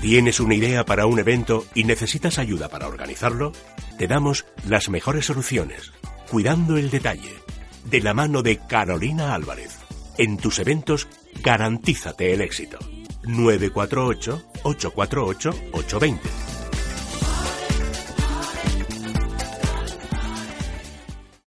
¿Tienes una idea para un evento y necesitas ayuda para organizarlo? Te damos las mejores soluciones, cuidando el detalle, de la mano de Carolina Álvarez. En tus eventos, garantízate el éxito. 948-848-820.